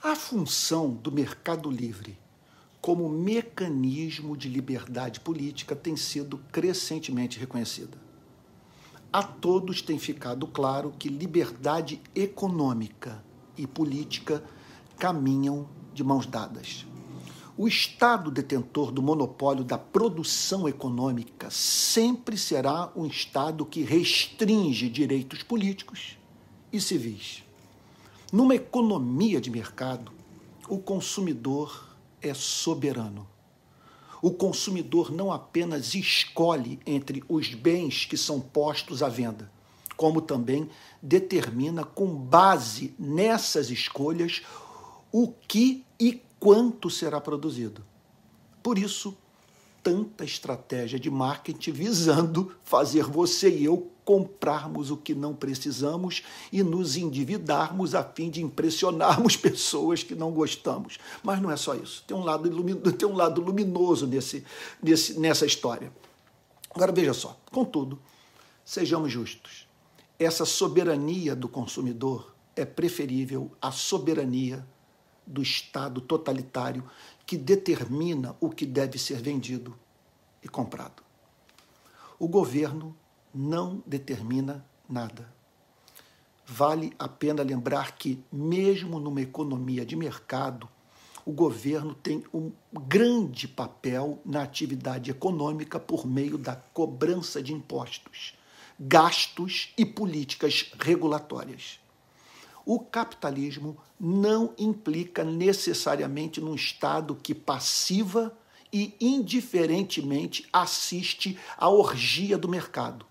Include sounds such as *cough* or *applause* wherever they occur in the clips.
A função do mercado livre como mecanismo de liberdade política tem sido crescentemente reconhecida. A todos tem ficado claro que liberdade econômica e política caminham de mãos dadas. O Estado detentor do monopólio da produção econômica sempre será um Estado que restringe direitos políticos e civis. Numa economia de mercado, o consumidor é soberano. O consumidor não apenas escolhe entre os bens que são postos à venda, como também determina, com base nessas escolhas, o que e quanto será produzido. Por isso, tanta estratégia de marketing visando fazer você e eu comprarmos o que não precisamos e nos endividarmos a fim de impressionarmos *laughs* pessoas que não gostamos. Mas não é só isso. Tem um lado, tem um lado luminoso nesse, nesse, nessa história. Agora veja só, contudo, sejamos justos. Essa soberania do consumidor é preferível à soberania do Estado totalitário que determina o que deve ser vendido e comprado. O governo não determina nada. Vale a pena lembrar que, mesmo numa economia de mercado, o governo tem um grande papel na atividade econômica por meio da cobrança de impostos, gastos e políticas regulatórias o capitalismo não implica necessariamente num Estado que passiva e indiferentemente assiste à orgia do mercado,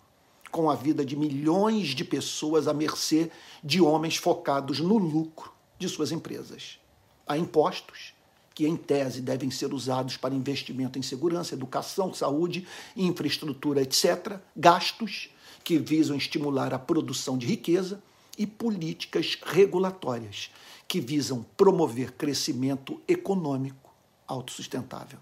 com a vida de milhões de pessoas à mercê de homens focados no lucro de suas empresas. Há impostos que, em tese, devem ser usados para investimento em segurança, educação, saúde, infraestrutura, etc., gastos que visam estimular a produção de riqueza e políticas regulatórias que visam promover crescimento econômico autossustentável.